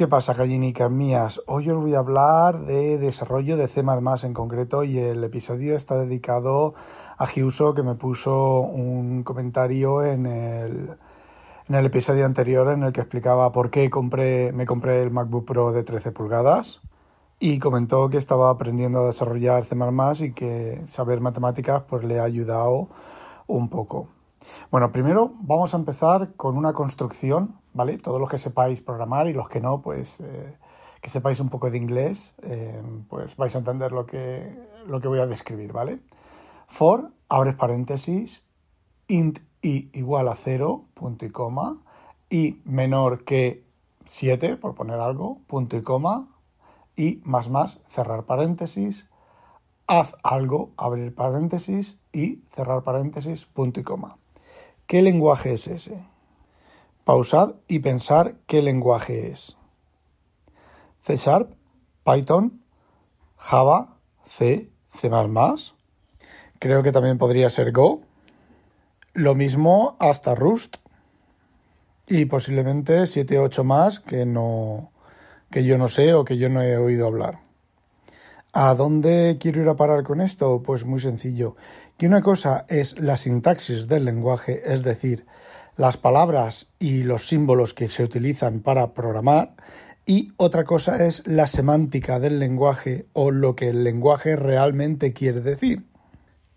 ¿Qué pasa, gallinicas mías? Hoy os voy a hablar de desarrollo de C++ en concreto y el episodio está dedicado a Giuso que me puso un comentario en el, en el episodio anterior en el que explicaba por qué compré, me compré el MacBook Pro de 13 pulgadas y comentó que estaba aprendiendo a desarrollar C++ y que saber matemáticas pues le ha ayudado un poco. Bueno, primero vamos a empezar con una construcción, ¿vale? Todos los que sepáis programar y los que no, pues eh, que sepáis un poco de inglés, eh, pues vais a entender lo que, lo que voy a describir, ¿vale? For, abres paréntesis, int i igual a 0, punto y coma, y menor que 7, por poner algo, punto y coma, y más más, cerrar paréntesis, haz algo, abrir paréntesis y cerrar paréntesis, punto y coma. ¿Qué lenguaje es ese? Pausad y pensar qué lenguaje es. C Sharp, Python, Java, C, C++. Creo que también podría ser Go. Lo mismo hasta Rust. Y posiblemente 7 o 8 más que no que yo no sé o que yo no he oído hablar. ¿A dónde quiero ir a parar con esto? Pues muy sencillo. Que una cosa es la sintaxis del lenguaje, es decir, las palabras y los símbolos que se utilizan para programar, y otra cosa es la semántica del lenguaje o lo que el lenguaje realmente quiere decir.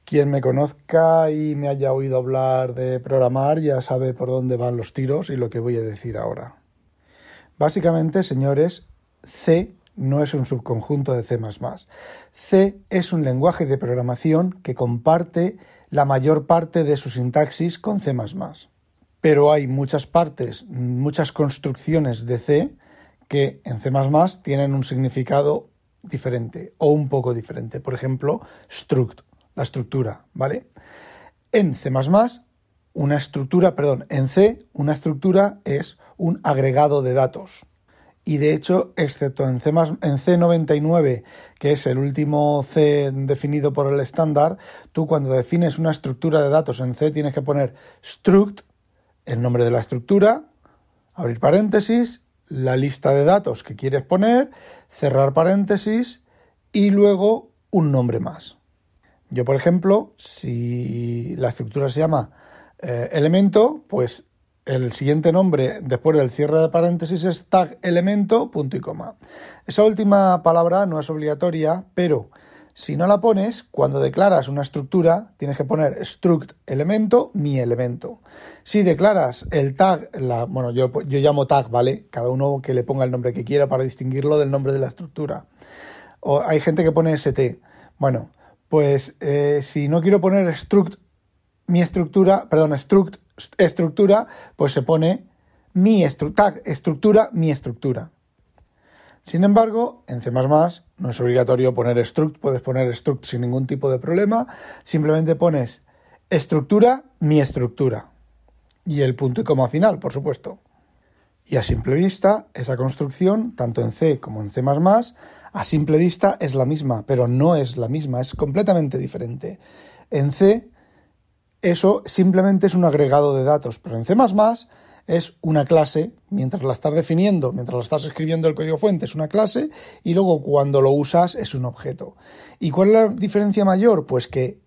Quien me conozca y me haya oído hablar de programar ya sabe por dónde van los tiros y lo que voy a decir ahora. Básicamente, señores, C no es un subconjunto de C ⁇ C es un lenguaje de programación que comparte la mayor parte de su sintaxis con C ⁇ Pero hay muchas partes, muchas construcciones de C que en C ⁇ tienen un significado diferente o un poco diferente. Por ejemplo, struct, la estructura, ¿vale? En C una estructura, perdón, en C una estructura es un agregado de datos y de hecho, excepto en C, en C99, que es el último C definido por el estándar, tú cuando defines una estructura de datos en C tienes que poner struct, el nombre de la estructura, abrir paréntesis, la lista de datos que quieres poner, cerrar paréntesis y luego un nombre más. Yo, por ejemplo, si la estructura se llama eh, elemento, pues el siguiente nombre después del cierre de paréntesis es tag elemento punto y coma. Esa última palabra no es obligatoria, pero si no la pones, cuando declaras una estructura, tienes que poner struct elemento, mi elemento. Si declaras el tag, la, bueno, yo, yo llamo tag, ¿vale? Cada uno que le ponga el nombre que quiera para distinguirlo del nombre de la estructura. O hay gente que pone st. Bueno, pues eh, si no quiero poner struct mi estructura, perdón, struct estructura, pues se pone mi tag estructura, mi estructura. Sin embargo, en C++ no es obligatorio poner struct, puedes poner struct sin ningún tipo de problema, simplemente pones estructura, mi estructura. Y el punto y coma final, por supuesto. Y a simple vista, esa construcción, tanto en C como en C++, a simple vista es la misma, pero no es la misma, es completamente diferente. En C eso simplemente es un agregado de datos, pero en C es una clase, mientras la estás definiendo, mientras la estás escribiendo el código fuente, es una clase, y luego cuando lo usas es un objeto. ¿Y cuál es la diferencia mayor? Pues que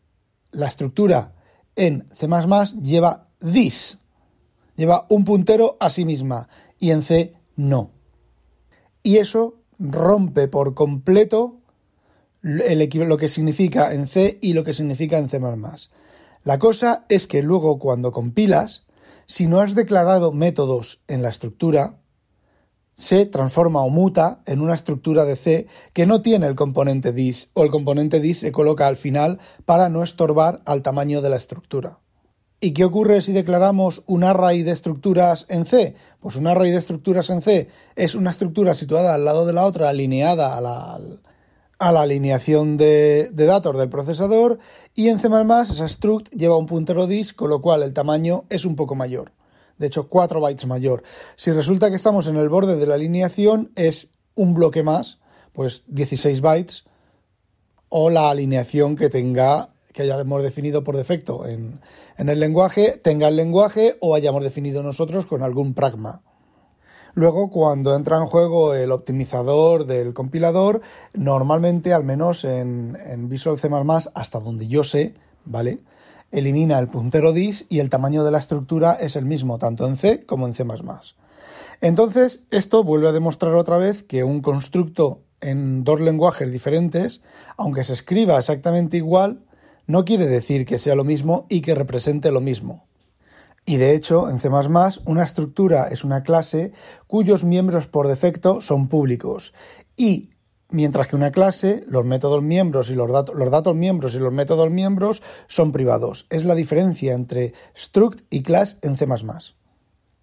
la estructura en C lleva this, lleva un puntero a sí misma, y en C no. Y eso rompe por completo lo que significa en C y lo que significa en C. La cosa es que luego cuando compilas, si no has declarado métodos en la estructura, se transforma o muta en una estructura de C que no tiene el componente dis o el componente dis se coloca al final para no estorbar al tamaño de la estructura. ¿Y qué ocurre si declaramos un array de estructuras en C? Pues un array de estructuras en C es una estructura situada al lado de la otra, alineada a la, a la alineación de, datos del procesador y en C++ esa struct lleva un puntero dis, con lo cual el tamaño es un poco mayor. De hecho, 4 bytes mayor. Si resulta que estamos en el borde de la alineación, es un bloque más, pues 16 bytes, o la alineación que tenga, que hayamos definido por defecto en, en el lenguaje, tenga el lenguaje o hayamos definido nosotros con algún pragma. Luego, cuando entra en juego el optimizador del compilador, normalmente, al menos en, en Visual C++, hasta donde yo sé, ¿vale? Elimina el puntero dis y el tamaño de la estructura es el mismo, tanto en C como en C++. Entonces, esto vuelve a demostrar otra vez que un constructo en dos lenguajes diferentes, aunque se escriba exactamente igual, no quiere decir que sea lo mismo y que represente lo mismo. Y de hecho, en C++, una estructura es una clase cuyos miembros por defecto son públicos. Y mientras que una clase, los métodos miembros y los, los datos miembros y los métodos miembros son privados. Es la diferencia entre struct y class en C++.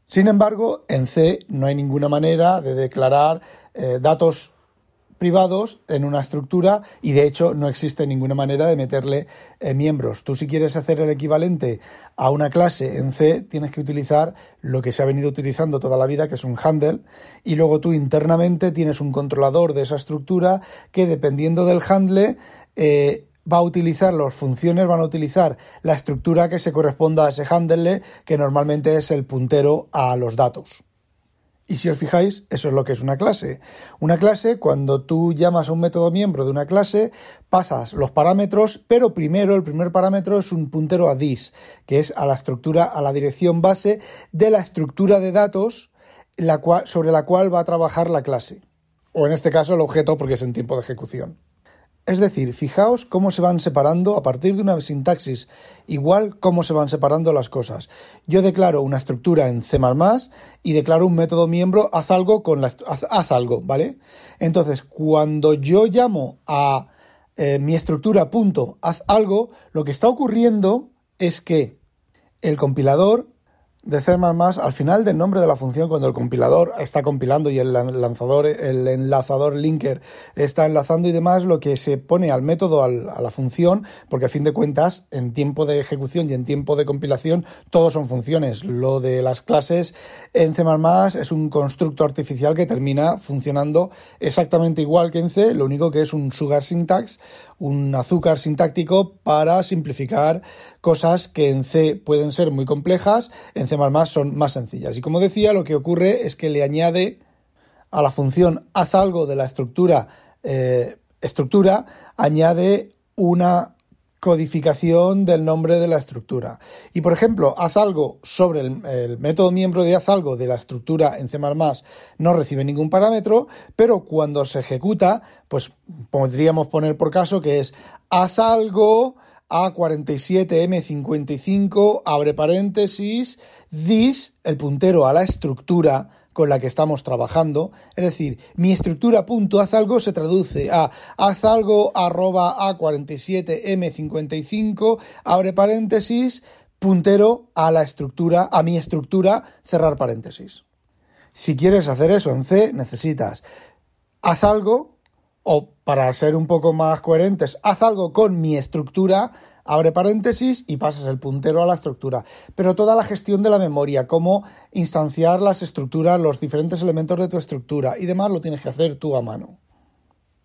Sin embargo, en C no hay ninguna manera de declarar eh, datos privados en una estructura y de hecho no existe ninguna manera de meterle eh, miembros. Tú si quieres hacer el equivalente a una clase en C tienes que utilizar lo que se ha venido utilizando toda la vida que es un handle y luego tú internamente tienes un controlador de esa estructura que dependiendo del handle eh, va a utilizar, las funciones van a utilizar la estructura que se corresponda a ese handle que normalmente es el puntero a los datos. Y si os fijáis, eso es lo que es una clase. Una clase, cuando tú llamas a un método miembro de una clase, pasas los parámetros, pero primero el primer parámetro es un puntero a dis, que es a la estructura, a la dirección base de la estructura de datos sobre la cual va a trabajar la clase. O en este caso el objeto porque es en tiempo de ejecución. Es decir, fijaos cómo se van separando a partir de una sintaxis, igual cómo se van separando las cosas. Yo declaro una estructura en C++ y declaro un método miembro haz algo con la haz, algo, ¿vale? Entonces, cuando yo llamo a eh, mi estructura punto haz algo, lo que está ocurriendo es que el compilador de C++, al final del nombre de la función, cuando el compilador está compilando y el lanzador, el enlazador linker está enlazando y demás, lo que se pone al método, a la función, porque a fin de cuentas, en tiempo de ejecución y en tiempo de compilación, todos son funciones. Lo de las clases en C++ es un constructo artificial que termina funcionando exactamente igual que en C, lo único que es un sugar syntax, un azúcar sintáctico para simplificar cosas que en C pueden ser muy complejas, en C++ son más sencillas. Y como decía, lo que ocurre es que le añade a la función haz algo de la estructura eh, estructura, añade una codificación del nombre de la estructura. Y por ejemplo, haz algo sobre el, método miembro de haz algo de la estructura en C++ no recibe ningún parámetro, pero cuando se ejecuta, pues podríamos poner por caso que es haz algo a47M55, abre paréntesis, this, el puntero a la estructura con la que estamos trabajando. Es decir, mi estructura punto haz algo se traduce a haz algo arroba A47M55, abre paréntesis, puntero a la estructura, a mi estructura, cerrar paréntesis. Si quieres hacer eso en C, necesitas haz algo o para ser un poco más coherentes, haz algo con mi estructura, abre paréntesis y pasas el puntero a la estructura. Pero toda la gestión de la memoria, cómo instanciar las estructuras, los diferentes elementos de tu estructura y demás lo tienes que hacer tú a mano.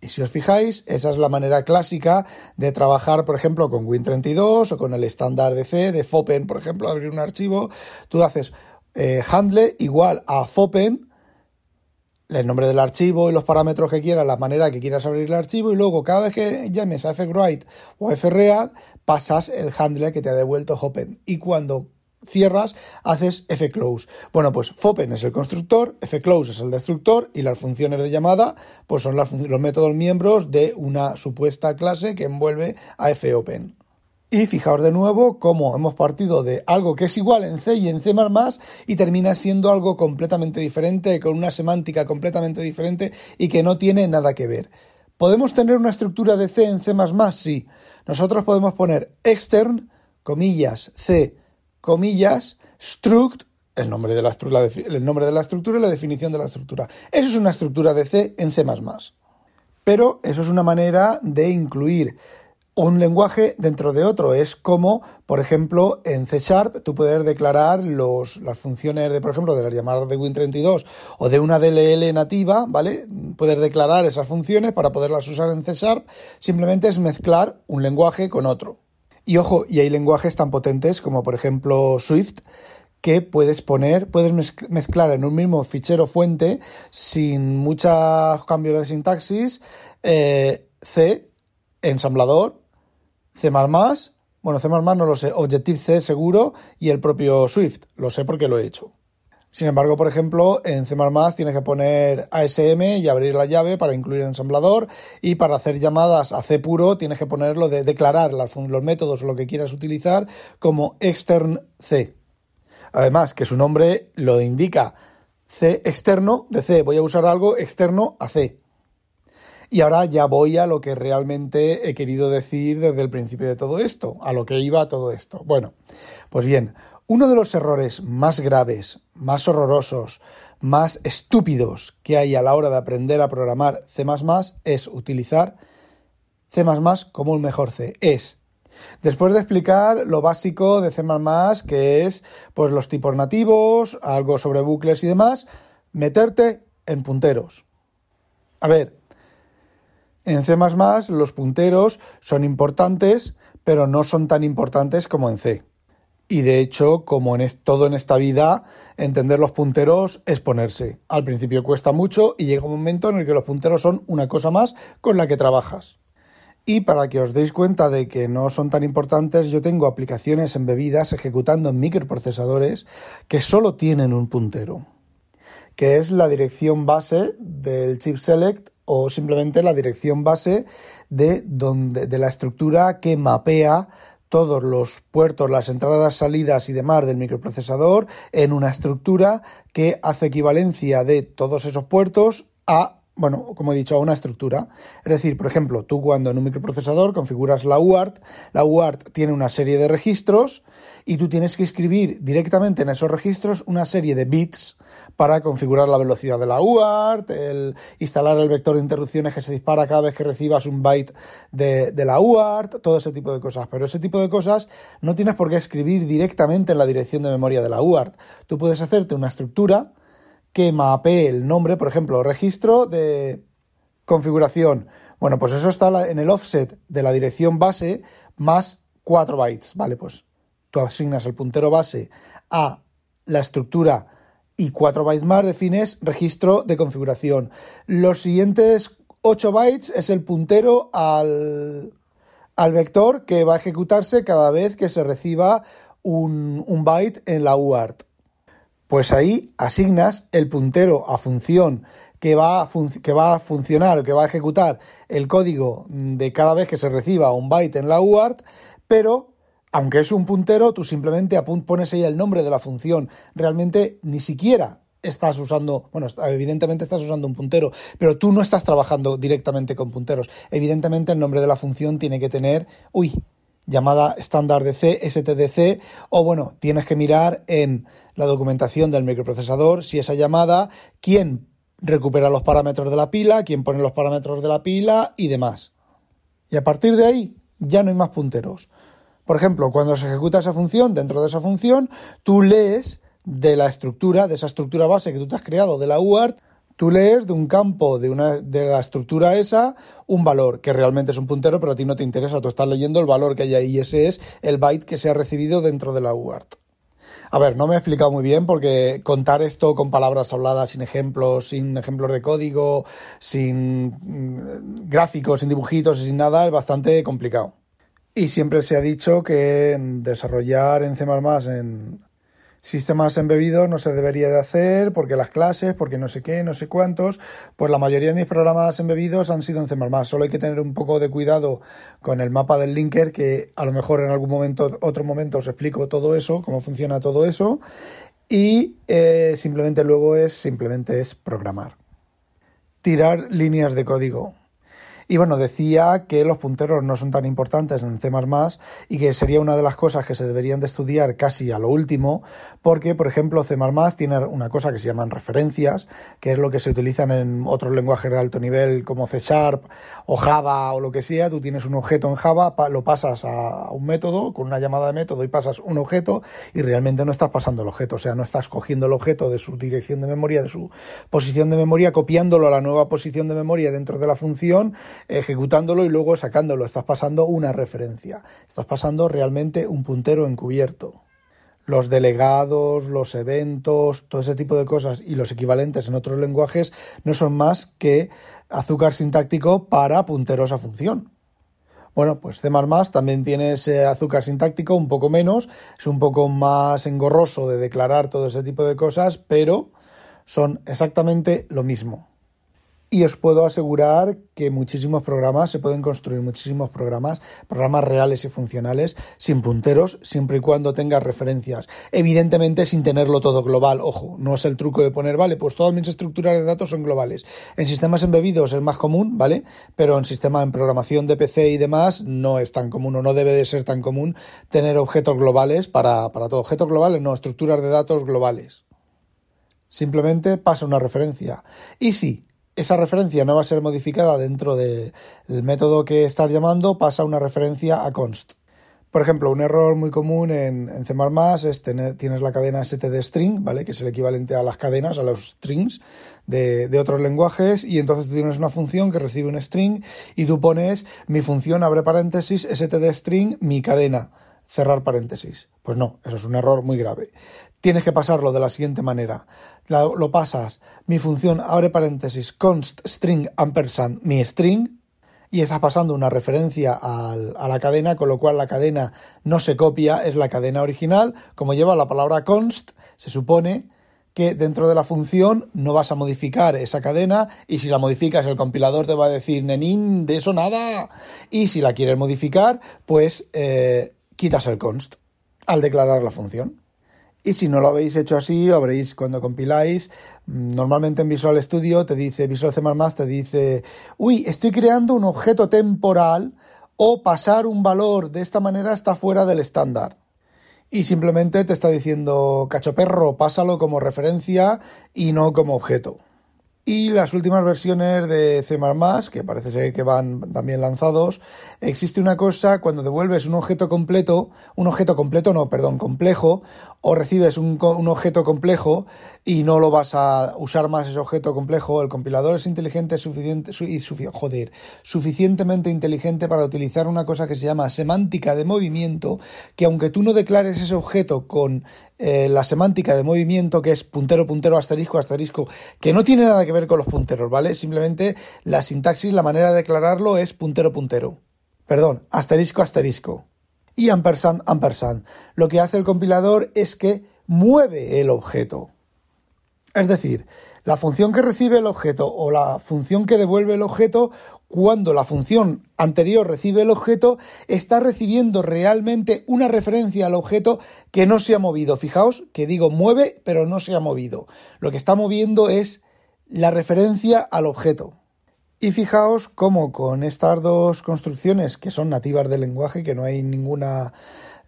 Y si os fijáis, esa es la manera clásica de trabajar, por ejemplo, con Win32 o con el estándar de C, de Fopen, por ejemplo, abrir un archivo. Tú haces eh, handle igual a Fopen el nombre del archivo y los parámetros que quieras, la manera que quieras abrir el archivo y luego cada vez que llames a fwrite o fread pasas el handler que te ha devuelto Hopen y cuando cierras haces fclose. Bueno, pues fopen es el constructor, fclose es el destructor y las funciones de llamada pues son los métodos miembros de una supuesta clase que envuelve a fopen. Y fijaos de nuevo cómo hemos partido de algo que es igual en C y en C++ y termina siendo algo completamente diferente, con una semántica completamente diferente y que no tiene nada que ver. ¿Podemos tener una estructura de C en C++? Sí. Nosotros podemos poner extern, comillas, C, comillas, struct, el nombre de la, el nombre de la estructura y la definición de la estructura. Eso es una estructura de C en C++. Pero eso es una manera de incluir un lenguaje dentro de otro. Es como, por ejemplo, en C Sharp tú puedes declarar los, las funciones de, por ejemplo, de las llamadas de Win32 o de una DLL nativa, ¿vale? Puedes declarar esas funciones para poderlas usar en C Sharp. Simplemente es mezclar un lenguaje con otro. Y ojo, y hay lenguajes tan potentes como, por ejemplo, Swift, que puedes poner, puedes mezclar en un mismo fichero fuente sin muchos cambios de sintaxis, eh, C, ensamblador, C++, bueno, C++ no lo sé, Objective-C seguro y el propio Swift, lo sé porque lo he hecho. Sin embargo, por ejemplo, en C++ tienes que poner ASM y abrir la llave para incluir el ensamblador y para hacer llamadas a C puro tienes que ponerlo de declarar los métodos o lo que quieras utilizar como extern C. Además, que su nombre lo indica C externo de C. Voy a usar algo externo a C. Y ahora ya voy a lo que realmente he querido decir desde el principio de todo esto, a lo que iba todo esto. Bueno, pues bien, uno de los errores más graves, más horrorosos, más estúpidos que hay a la hora de aprender a programar C es utilizar C como el mejor C. Es, después de explicar lo básico de C que es pues los tipos nativos, algo sobre bucles y demás, meterte en punteros. A ver, en C los punteros son importantes, pero no son tan importantes como en C. Y de hecho, como en todo en esta vida, entender los punteros es ponerse. Al principio cuesta mucho y llega un momento en el que los punteros son una cosa más con la que trabajas. Y para que os deis cuenta de que no son tan importantes, yo tengo aplicaciones embebidas ejecutando en microprocesadores que solo tienen un puntero, que es la dirección base del chip select o simplemente la dirección base de, donde, de la estructura que mapea todos los puertos, las entradas, salidas y demás del microprocesador en una estructura que hace equivalencia de todos esos puertos a bueno, como he dicho, a una estructura. Es decir, por ejemplo, tú cuando en un microprocesador configuras la UART, la UART tiene una serie de registros y tú tienes que escribir directamente en esos registros una serie de bits para configurar la velocidad de la UART, el instalar el vector de interrupciones que se dispara cada vez que recibas un byte de, de la UART, todo ese tipo de cosas. Pero ese tipo de cosas no tienes por qué escribir directamente en la dirección de memoria de la UART. Tú puedes hacerte una estructura que mapee el nombre, por ejemplo, registro de configuración. Bueno, pues eso está en el offset de la dirección base más 4 bytes. Vale, pues tú asignas el puntero base a la estructura y 4 bytes más defines registro de configuración. Los siguientes 8 bytes es el puntero al, al vector que va a ejecutarse cada vez que se reciba un, un byte en la UART. Pues ahí asignas el puntero a función que va, a que va a funcionar o que va a ejecutar el código de cada vez que se reciba un byte en la UART, pero aunque es un puntero, tú simplemente pones ahí el nombre de la función. Realmente ni siquiera estás usando, bueno, evidentemente estás usando un puntero, pero tú no estás trabajando directamente con punteros. Evidentemente el nombre de la función tiene que tener, uy, llamada estándar de C, STDC, o bueno, tienes que mirar en la documentación del microprocesador si esa llamada, quién recupera los parámetros de la pila, quién pone los parámetros de la pila y demás. Y a partir de ahí ya no hay más punteros. Por ejemplo, cuando se ejecuta esa función, dentro de esa función, tú lees de la estructura, de esa estructura base que tú te has creado de la UART, Tú lees de un campo de, una, de la estructura esa un valor que realmente es un puntero, pero a ti no te interesa. Tú estás leyendo el valor que hay ahí ese es el byte que se ha recibido dentro de la UART. A ver, no me he explicado muy bien porque contar esto con palabras habladas, sin ejemplos, sin ejemplos de código, sin mm, gráficos, sin dibujitos y sin nada es bastante complicado. Y siempre se ha dicho que desarrollar en C++ en sistemas embebidos no se debería de hacer porque las clases, porque no sé qué, no sé cuántos, pues la mayoría de mis programas embebidos han sido en C++. Solo hay que tener un poco de cuidado con el mapa del linker que a lo mejor en algún momento, otro momento os explico todo eso, cómo funciona todo eso y eh, simplemente luego es simplemente es programar. Tirar líneas de código. Y bueno, decía que los punteros no son tan importantes en C++ y que sería una de las cosas que se deberían de estudiar casi a lo último, porque, por ejemplo, C++ tiene una cosa que se llaman referencias, que es lo que se utilizan en otros lenguajes de alto nivel como C Sharp o Java o lo que sea. Tú tienes un objeto en Java, lo pasas a un método con una llamada de método y pasas un objeto y realmente no estás pasando el objeto, o sea, no estás cogiendo el objeto de su dirección de memoria, de su posición de memoria, copiándolo a la nueva posición de memoria dentro de la función ejecutándolo y luego sacándolo. Estás pasando una referencia. Estás pasando realmente un puntero encubierto. los delegados, los eventos, todo ese tipo de cosas y los equivalentes en otros lenguajes no son más que azúcar sintáctico para punteros a función. Bueno, pues C++ también tiene ese azúcar sintáctico, un poco menos, es un poco más engorroso de declarar todo ese tipo de cosas, pero son exactamente lo mismo. Y os puedo asegurar que muchísimos programas, se pueden construir muchísimos programas, programas reales y funcionales, sin punteros, siempre y cuando tengas referencias. Evidentemente sin tenerlo todo global, ojo, no es el truco de poner, vale, pues todas mis estructuras de datos son globales. En sistemas embebidos es más común, ¿vale? Pero en sistemas en programación de PC y demás no es tan común o no debe de ser tan común tener objetos globales para, para todo. Objetos globales, no, estructuras de datos globales. Simplemente pasa una referencia. Y sí, esa referencia no va a ser modificada dentro del método que estás llamando, pasa una referencia a const. Por ejemplo, un error muy común en, en C++ es tener, tienes la cadena std_string, ¿vale? Que es el equivalente a las cadenas, a los strings de, de, otros lenguajes, y entonces tú tienes una función que recibe un string y tú pones mi función, abre paréntesis, std_string, mi cadena, cerrar paréntesis. Pues no, eso es un error muy grave tienes que pasarlo de la siguiente manera. Lo, pasas, mi función abre paréntesis const string ampersand mi string y estás pasando una referencia a la cadena, con lo cual la cadena no se copia, es la cadena original. Como lleva la palabra const, se supone que dentro de la función no vas a modificar esa cadena y si la modificas el compilador te va a decir, nenín, de eso nada. Y si la quieres modificar, pues eh, quitas el const al declarar la función. Y si no lo habéis hecho así, habréis cuando compiláis, mm, normalmente en Visual Studio te dice, Visual C++ te dice, uy, estoy creando un objeto temporal o pasar un valor de esta manera está fuera del estándar. Y simplemente te está diciendo, cachoperro, pásalo como referencia y no como objeto. Y las últimas versiones de C++, que parece ser que van también lanzados, existe una cosa cuando devuelves un objeto completo, un objeto completo no, perdón, complejo, o recibes un, un, objeto complejo y no lo vas a usar más ese objeto complejo, el compilador es inteligente suficiente, y joder, suficientemente inteligente para utilizar una cosa que se llama semántica de movimiento, que aunque tú no declares ese objeto con eh, la semántica de movimiento, que es puntero, puntero, asterisco, asterisco, que no tiene nada que ver con los punteros, ¿vale? Simplemente la sintaxis, la manera de declararlo es puntero, puntero. Perdón, asterisco, asterisco y ampersand, ampersand. Lo que hace el compilador es que mueve el objeto. Es decir, la función que recibe el objeto o la función que devuelve el objeto, cuando la función anterior recibe el objeto, está recibiendo realmente una referencia al objeto que no se ha movido. Fijaos que digo mueve, pero no se ha movido. Lo que está moviendo es la referencia al objeto. Y fijaos cómo con estas dos construcciones que son nativas del lenguaje, que no hay ninguna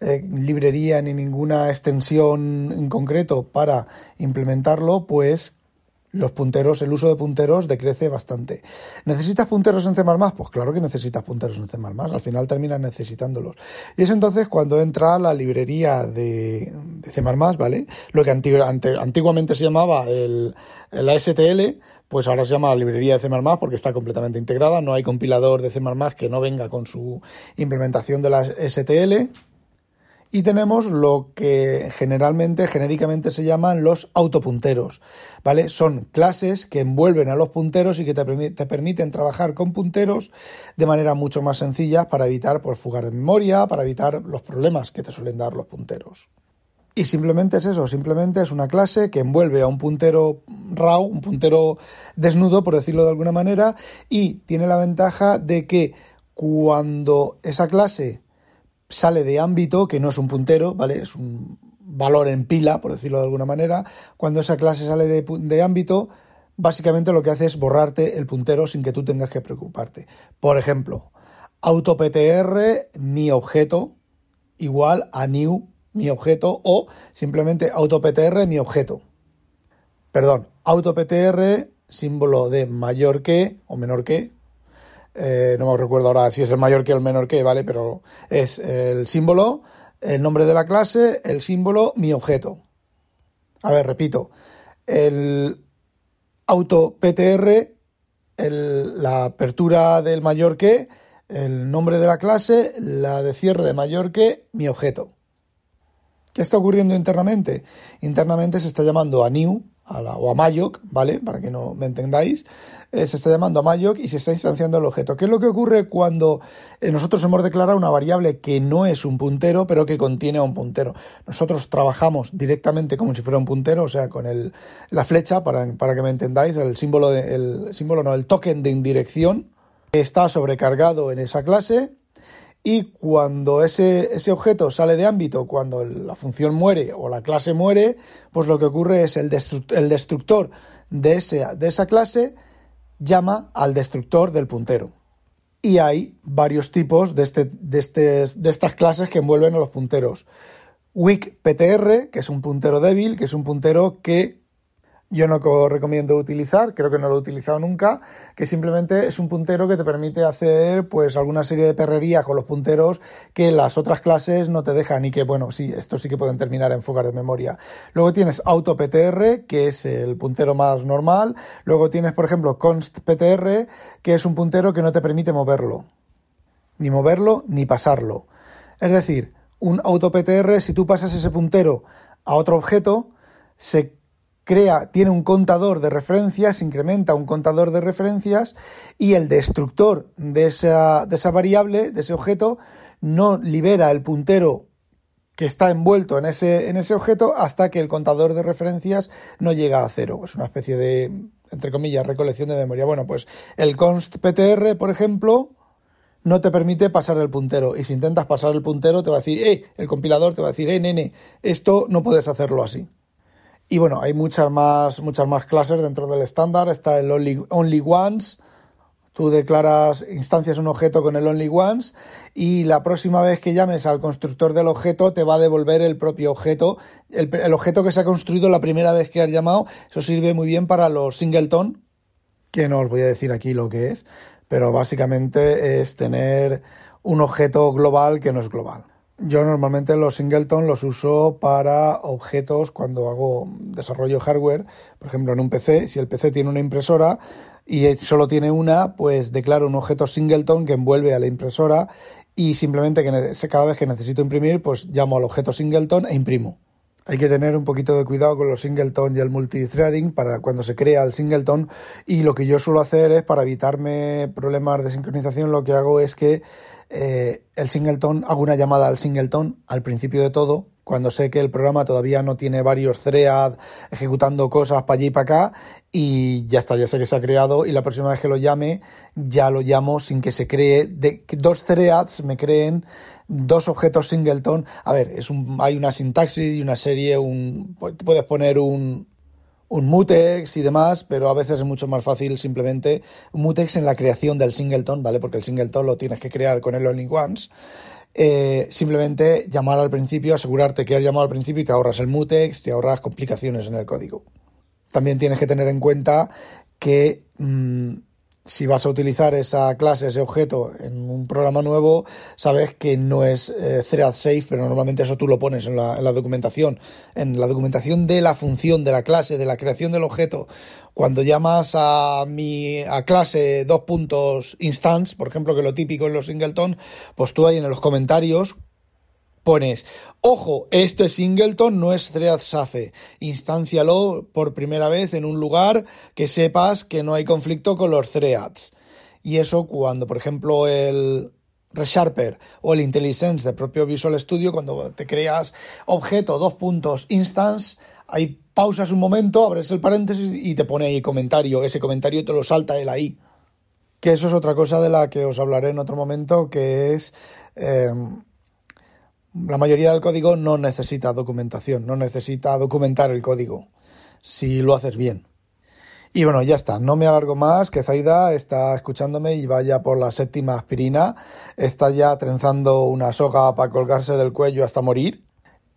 eh, librería ni ninguna extensión en concreto para implementarlo, pues los punteros, el uso de punteros decrece bastante. ¿Necesitas punteros en C++? Pues claro que necesitas punteros en C++, al final terminas necesitándolos. Y es entonces cuando entra la librería de, C++, ¿vale? Lo que antiguamente se llamaba el, la STL, pues ahora se llama la librería de C++ porque está completamente integrada, no hay compilador de C++ que no venga con su implementación de la STL. Y tenemos lo que generalmente, genéricamente se llaman los autopunteros, ¿vale? Son clases que envuelven a los punteros y que te, te permiten trabajar con punteros de manera mucho más sencilla para evitar pues, fugar de memoria, para evitar los problemas que te suelen dar los punteros. Y simplemente es eso, simplemente es una clase que envuelve a un puntero raw, un puntero desnudo, por decirlo de alguna manera, y tiene la ventaja de que cuando esa clase sale de ámbito, que no es un puntero, ¿vale? Es un valor en pila, por decirlo de alguna manera, cuando esa clase sale de, ámbito, básicamente lo que hace es borrarte el puntero sin que tú tengas que preocuparte. Por ejemplo, autoptr mi objeto igual a new mi objeto o simplemente autoptr mi objeto. Perdón, autoptr símbolo de mayor que o menor que. Eh, no me recuerdo ahora si es el mayor que el menor que, ¿vale? Pero es el símbolo, el nombre de la clase, el símbolo, mi objeto. A ver, repito. El autoptr, el, la apertura del mayor que, el nombre de la clase, la de cierre de mayor que, mi objeto. ¿Qué está ocurriendo internamente? Internamente se está llamando a new o a malloc, ¿vale? Para que no me entendáis, eh, se está llamando a malloc y se está instanciando el objeto. ¿Qué es lo que ocurre cuando eh, nosotros hemos declarado una variable que no es un puntero, pero que contiene un puntero? Nosotros trabajamos directamente como si fuera un puntero, o sea, con el, la flecha, para, para que me entendáis, el símbolo, de, el símbolo no, el token de indirección está sobrecargado en esa clase y cuando ese, ese, objeto sale de ámbito, cuando la función muere o la clase muere, pues lo que ocurre es el, destructor, el destructor de, de esa clase llama al destructor del puntero. Y hay varios tipos de, este, de, este, de estas clases que envuelven a los punteros. Weak PTR, que es un puntero débil, que es un puntero que yo no recomiendo utilizar, creo que no lo he utilizado nunca, que simplemente es un puntero que te permite hacer pues alguna serie de perrerías con los punteros que las otras clases no te dejan y que bueno, sí, esto sí que pueden terminar en fugas de memoria. Luego tienes AutoPTR, que es el puntero más normal, luego tienes por ejemplo ConstPTR, que es un puntero que no te permite moverlo, ni moverlo ni pasarlo. Es decir, un AutoPTR, si tú pasas ese puntero a otro objeto, se crea, tiene un contador de referencias, incrementa un contador de referencias y el destructor de esa, de esa variable, de ese objeto, no libera el puntero que está envuelto en ese, en ese objeto hasta que el contador de referencias no llega a cero. Es una especie de, entre comillas, recolección de memoria. Bueno, pues el const ptr, por ejemplo, no te permite pasar el puntero. Y si intentas pasar el puntero, te va a decir, eh, el compilador te va a decir, eh, nene, esto no puedes hacerlo así. Y bueno, hay muchas más, muchas más clases dentro del estándar. Está el only, only once. Tú declaras, instancias un objeto con el only once y la próxima vez que llames al constructor del objeto te va a devolver el propio objeto, el, el objeto que se ha construido la primera vez que has llamado. Eso sirve muy bien para los singleton, que no os voy a decir aquí lo que es, pero básicamente es tener un objeto global que no es global. Yo normalmente los singleton los uso para objetos cuando hago desarrollo hardware, por ejemplo en un PC, si el PC tiene una impresora y solo tiene una, pues declaro un objeto singleton que envuelve a la impresora y simplemente que cada vez que necesito imprimir, pues llamo al objeto singleton e imprimo. Hay que tener un poquito de cuidado con los singleton y el multithreading para cuando se crea el singleton y lo que yo suelo hacer es para evitarme problemas de sincronización lo que hago es que eh, el singleton, hago una llamada al singleton al principio de todo, cuando sé que el programa todavía no tiene varios threads ejecutando cosas para allí y para acá, y ya está, ya sé que se ha creado, y la próxima vez que lo llame, ya lo llamo sin que se cree, de, dos threads me creen dos objetos singleton. A ver, es un, hay una sintaxis y una serie, un, puedes poner un, un mutex y demás, pero a veces es mucho más fácil simplemente un mutex en la creación del singleton, ¿vale? Porque el singleton lo tienes que crear con el only once. Eh, simplemente llamar al principio, asegurarte que has llamado al principio y te ahorras el mutex, te ahorras complicaciones en el código. También tienes que tener en cuenta que mm, si vas a utilizar esa clase, ese objeto en un programa nuevo, sabes que no es eh, thread safe, pero normalmente eso tú lo pones en la, documentación, en la documentación de la función, de la clase, de la creación del objeto. Cuando llamas a mi a clase dos puntos instance, por ejemplo, que lo típico en los singleton, pues tú ahí en los comentarios pones, ojo, este singleton no es thread safe, instáncialo por primera vez en un lugar que sepas que no hay conflicto con los threads. Y eso cuando, por ejemplo, el ReSharper o el IntelliSense de propio Visual Studio, cuando te creas objeto, dos puntos, instance, ahí pausas un momento, abres el paréntesis y te pone ahí comentario. Ese comentario te lo salta él ahí. Que eso es otra cosa de la que os hablaré en otro momento, que es... Eh, la mayoría del código no necesita documentación, no necesita documentar el código, si lo haces bien. Y bueno, ya está, no me alargo más, que Zaida está escuchándome y vaya por la séptima aspirina, está ya trenzando una soga para colgarse del cuello hasta morir.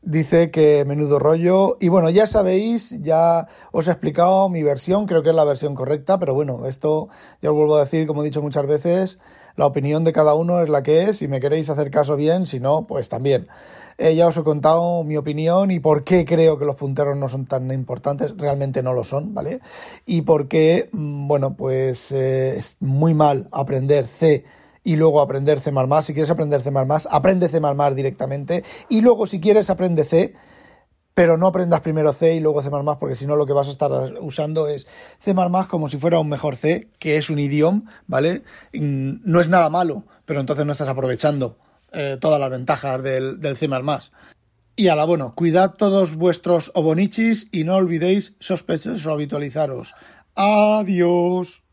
Dice que menudo rollo. Y bueno, ya sabéis, ya os he explicado mi versión, creo que es la versión correcta, pero bueno, esto ya os vuelvo a decir, como he dicho muchas veces, la opinión de cada uno es la que es, si me queréis hacer caso bien, si no, pues también. Eh, ya os he contado mi opinión y por qué creo que los punteros no son tan importantes, realmente no lo son, ¿vale? Y por qué, mm, bueno, pues eh, es muy mal aprender C y luego aprender C++. Si quieres aprender C++, aprende C++ directamente y luego si quieres aprende C, pero no aprendas primero C y luego C++, porque si no lo que vas a estar usando es C++ como si fuera un mejor C, que es un idioma, ¿vale? No es nada malo, pero entonces no estás aprovechando eh, todas las ventajas del, del C++. Y a la bueno, cuidad todos vuestros obonichis y no olvidéis sospechosos o habitualizaros. Adiós.